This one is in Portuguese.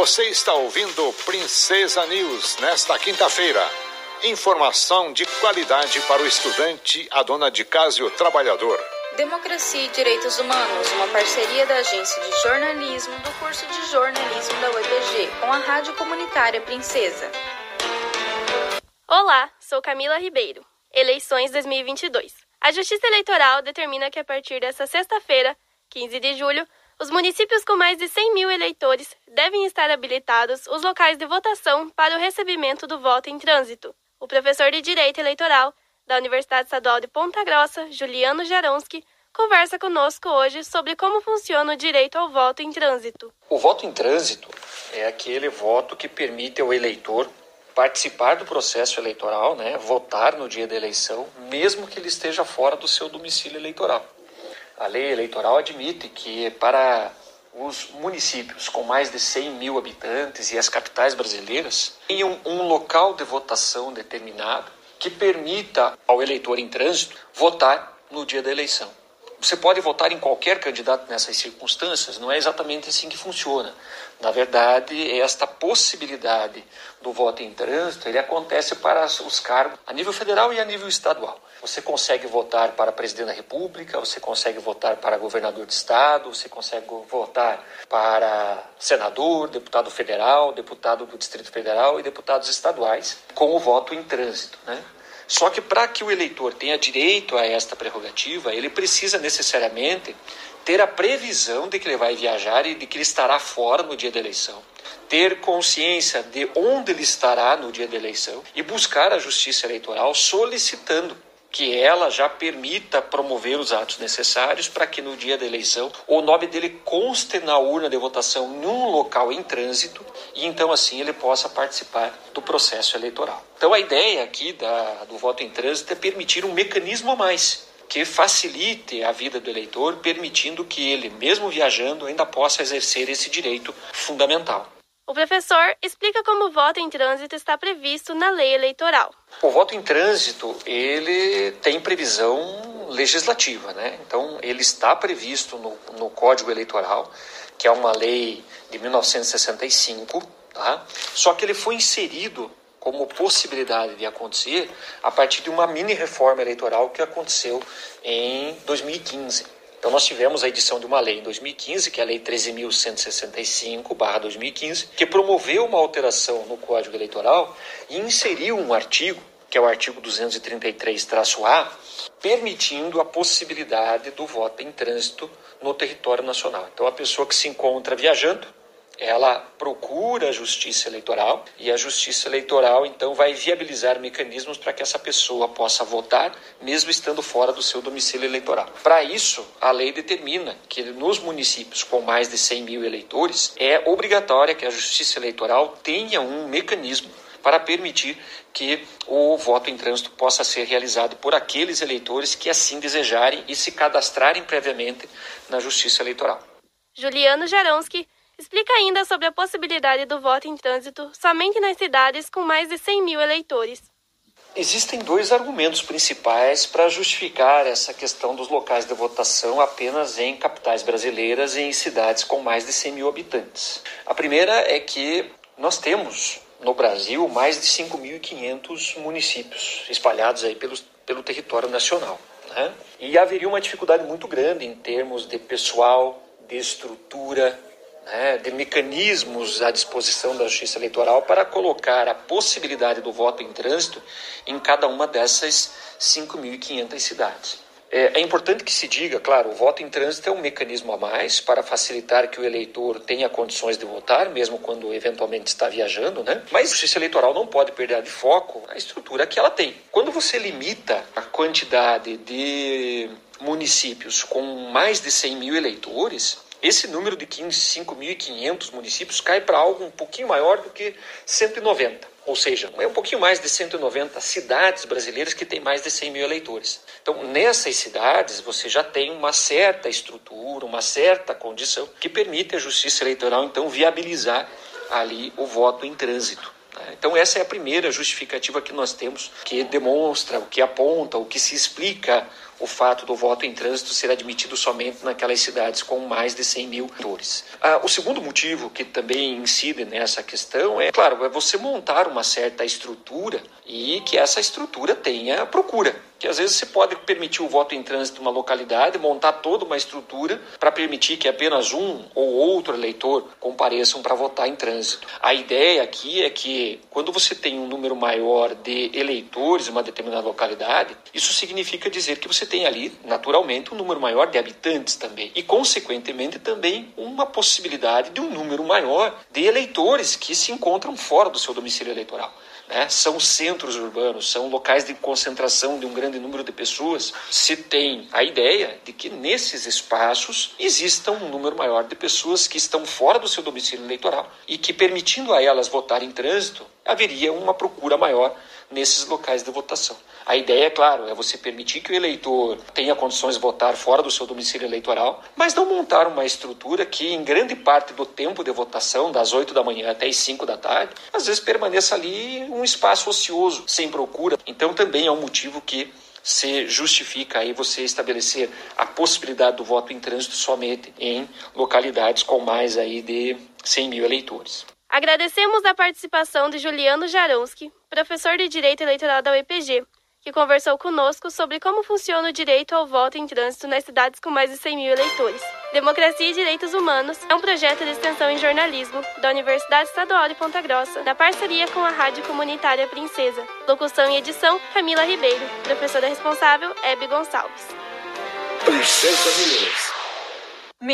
Você está ouvindo Princesa News nesta quinta-feira. Informação de qualidade para o estudante, a dona de casa e o trabalhador. Democracia e Direitos Humanos, uma parceria da Agência de Jornalismo do curso de jornalismo da UEPG com a Rádio Comunitária Princesa. Olá, sou Camila Ribeiro. Eleições 2022. A Justiça Eleitoral determina que a partir desta sexta-feira, 15 de julho, os municípios com mais de 100 mil eleitores devem estar habilitados os locais de votação para o recebimento do voto em trânsito. O professor de Direito Eleitoral da Universidade Estadual de Ponta Grossa, Juliano Jaronski, conversa conosco hoje sobre como funciona o direito ao voto em trânsito. O voto em trânsito é aquele voto que permite ao eleitor participar do processo eleitoral, né, votar no dia da eleição, mesmo que ele esteja fora do seu domicílio eleitoral. A lei eleitoral admite que para os municípios com mais de 100 mil habitantes e as capitais brasileiras tenham um local de votação determinado que permita ao eleitor em trânsito votar no dia da eleição. Você pode votar em qualquer candidato nessas circunstâncias, não é exatamente assim que funciona. Na verdade, esta possibilidade do voto em trânsito, ele acontece para os cargos a nível federal e a nível estadual. Você consegue votar para presidente da República, você consegue votar para governador de estado, você consegue votar para senador, deputado federal, deputado do Distrito Federal e deputados estaduais com o voto em trânsito, né? Só que para que o eleitor tenha direito a esta prerrogativa, ele precisa necessariamente ter a previsão de que ele vai viajar e de que ele estará fora no dia da eleição. Ter consciência de onde ele estará no dia da eleição e buscar a justiça eleitoral solicitando que ela já permita promover os atos necessários para que no dia da eleição o nome dele conste na urna de votação num local em trânsito e então assim ele possa participar do processo eleitoral. Então a ideia aqui da, do voto em trânsito é permitir um mecanismo a mais que facilite a vida do eleitor, permitindo que ele, mesmo viajando, ainda possa exercer esse direito fundamental. O professor explica como o voto em trânsito está previsto na lei eleitoral. O voto em trânsito, ele tem previsão legislativa, né? Então, ele está previsto no, no Código Eleitoral, que é uma lei de 1965, tá? Só que ele foi inserido como possibilidade de acontecer a partir de uma mini reforma eleitoral que aconteceu em 2015. Então, nós tivemos a edição de uma lei em 2015, que é a Lei 13.165-2015, que promoveu uma alteração no Código Eleitoral e inseriu um artigo, que é o artigo 233-A, permitindo a possibilidade do voto em trânsito no território nacional. Então, a pessoa que se encontra viajando ela procura a justiça eleitoral e a justiça eleitoral então vai viabilizar mecanismos para que essa pessoa possa votar mesmo estando fora do seu domicílio eleitoral. Para isso, a lei determina que nos municípios com mais de 100 mil eleitores é obrigatória que a justiça eleitoral tenha um mecanismo para permitir que o voto em trânsito possa ser realizado por aqueles eleitores que assim desejarem e se cadastrarem previamente na Justiça Eleitoral. Juliano Jaronski Explica ainda sobre a possibilidade do voto em trânsito somente nas cidades com mais de 100 mil eleitores. Existem dois argumentos principais para justificar essa questão dos locais de votação apenas em capitais brasileiras e em cidades com mais de 100 mil habitantes. A primeira é que nós temos no Brasil mais de 5.500 municípios espalhados aí pelo, pelo território nacional. Né? E haveria uma dificuldade muito grande em termos de pessoal, de estrutura, né, de mecanismos à disposição da Justiça Eleitoral para colocar a possibilidade do voto em trânsito em cada uma dessas 5.500 cidades. É, é, importante que se diga, claro, o voto em trânsito é um mecanismo a mais para facilitar que o eleitor tenha condições de votar, mesmo quando eventualmente está viajando, né? Mas a Justiça Eleitoral não pode perder de foco a estrutura que ela tem. Quando você limita a quantidade de municípios com mais de 100 mil eleitores, esse número de 5.500 municípios cai para algo um pouquinho maior do que 190. Ou seja, é um pouquinho mais de 190 cidades brasileiras que têm mais de 100 mil eleitores. Então, nessas cidades, você já tem uma certa estrutura, uma certa condição que permite a Justiça Eleitoral, então, viabilizar ali o voto em trânsito. Né? Então, essa é a primeira justificativa que nós temos, que demonstra, o que aponta, o que se explica o fato do voto em trânsito ser admitido somente naquelas cidades com mais de 100 mil eleitores. Ah, o segundo motivo que também incide nessa questão é, claro, é você montar uma certa estrutura e que essa estrutura tenha procura que às vezes você pode permitir o voto em trânsito numa localidade, montar toda uma estrutura para permitir que apenas um ou outro eleitor compareçam para votar em trânsito. A ideia aqui é que quando você tem um número maior de eleitores em uma determinada localidade, isso significa dizer que você tem ali, naturalmente, um número maior de habitantes também e, consequentemente, também uma possibilidade de um número maior de eleitores que se encontram fora do seu domicílio eleitoral né, são centros urbanos, são locais de concentração de um grande número de pessoas, se tem a ideia de que nesses espaços exista um número maior de pessoas que estão fora do seu domicílio eleitoral e que, permitindo a elas votar em trânsito, haveria uma procura maior nesses locais de votação. A ideia, é claro, é você permitir que o eleitor tenha condições de votar fora do seu domicílio eleitoral, mas não montar uma estrutura que, em grande parte do tempo de votação, das 8 da manhã até as 5 da tarde, às vezes permaneça ali um espaço ocioso, sem procura. Então, também é um motivo que se justifica aí você estabelecer a possibilidade do voto em trânsito somente em localidades com mais aí de 100 mil eleitores. Agradecemos a participação de Juliano Jaronski, professor de Direito Eleitoral da UEPG, que conversou conosco sobre como funciona o direito ao voto em trânsito nas cidades com mais de 100 mil eleitores. Democracia e Direitos Humanos é um projeto de extensão em jornalismo da Universidade Estadual de Ponta Grossa, na parceria com a Rádio Comunitária Princesa. Locução e edição, Camila Ribeiro. Professora responsável, Hebe Gonçalves. Princesa News.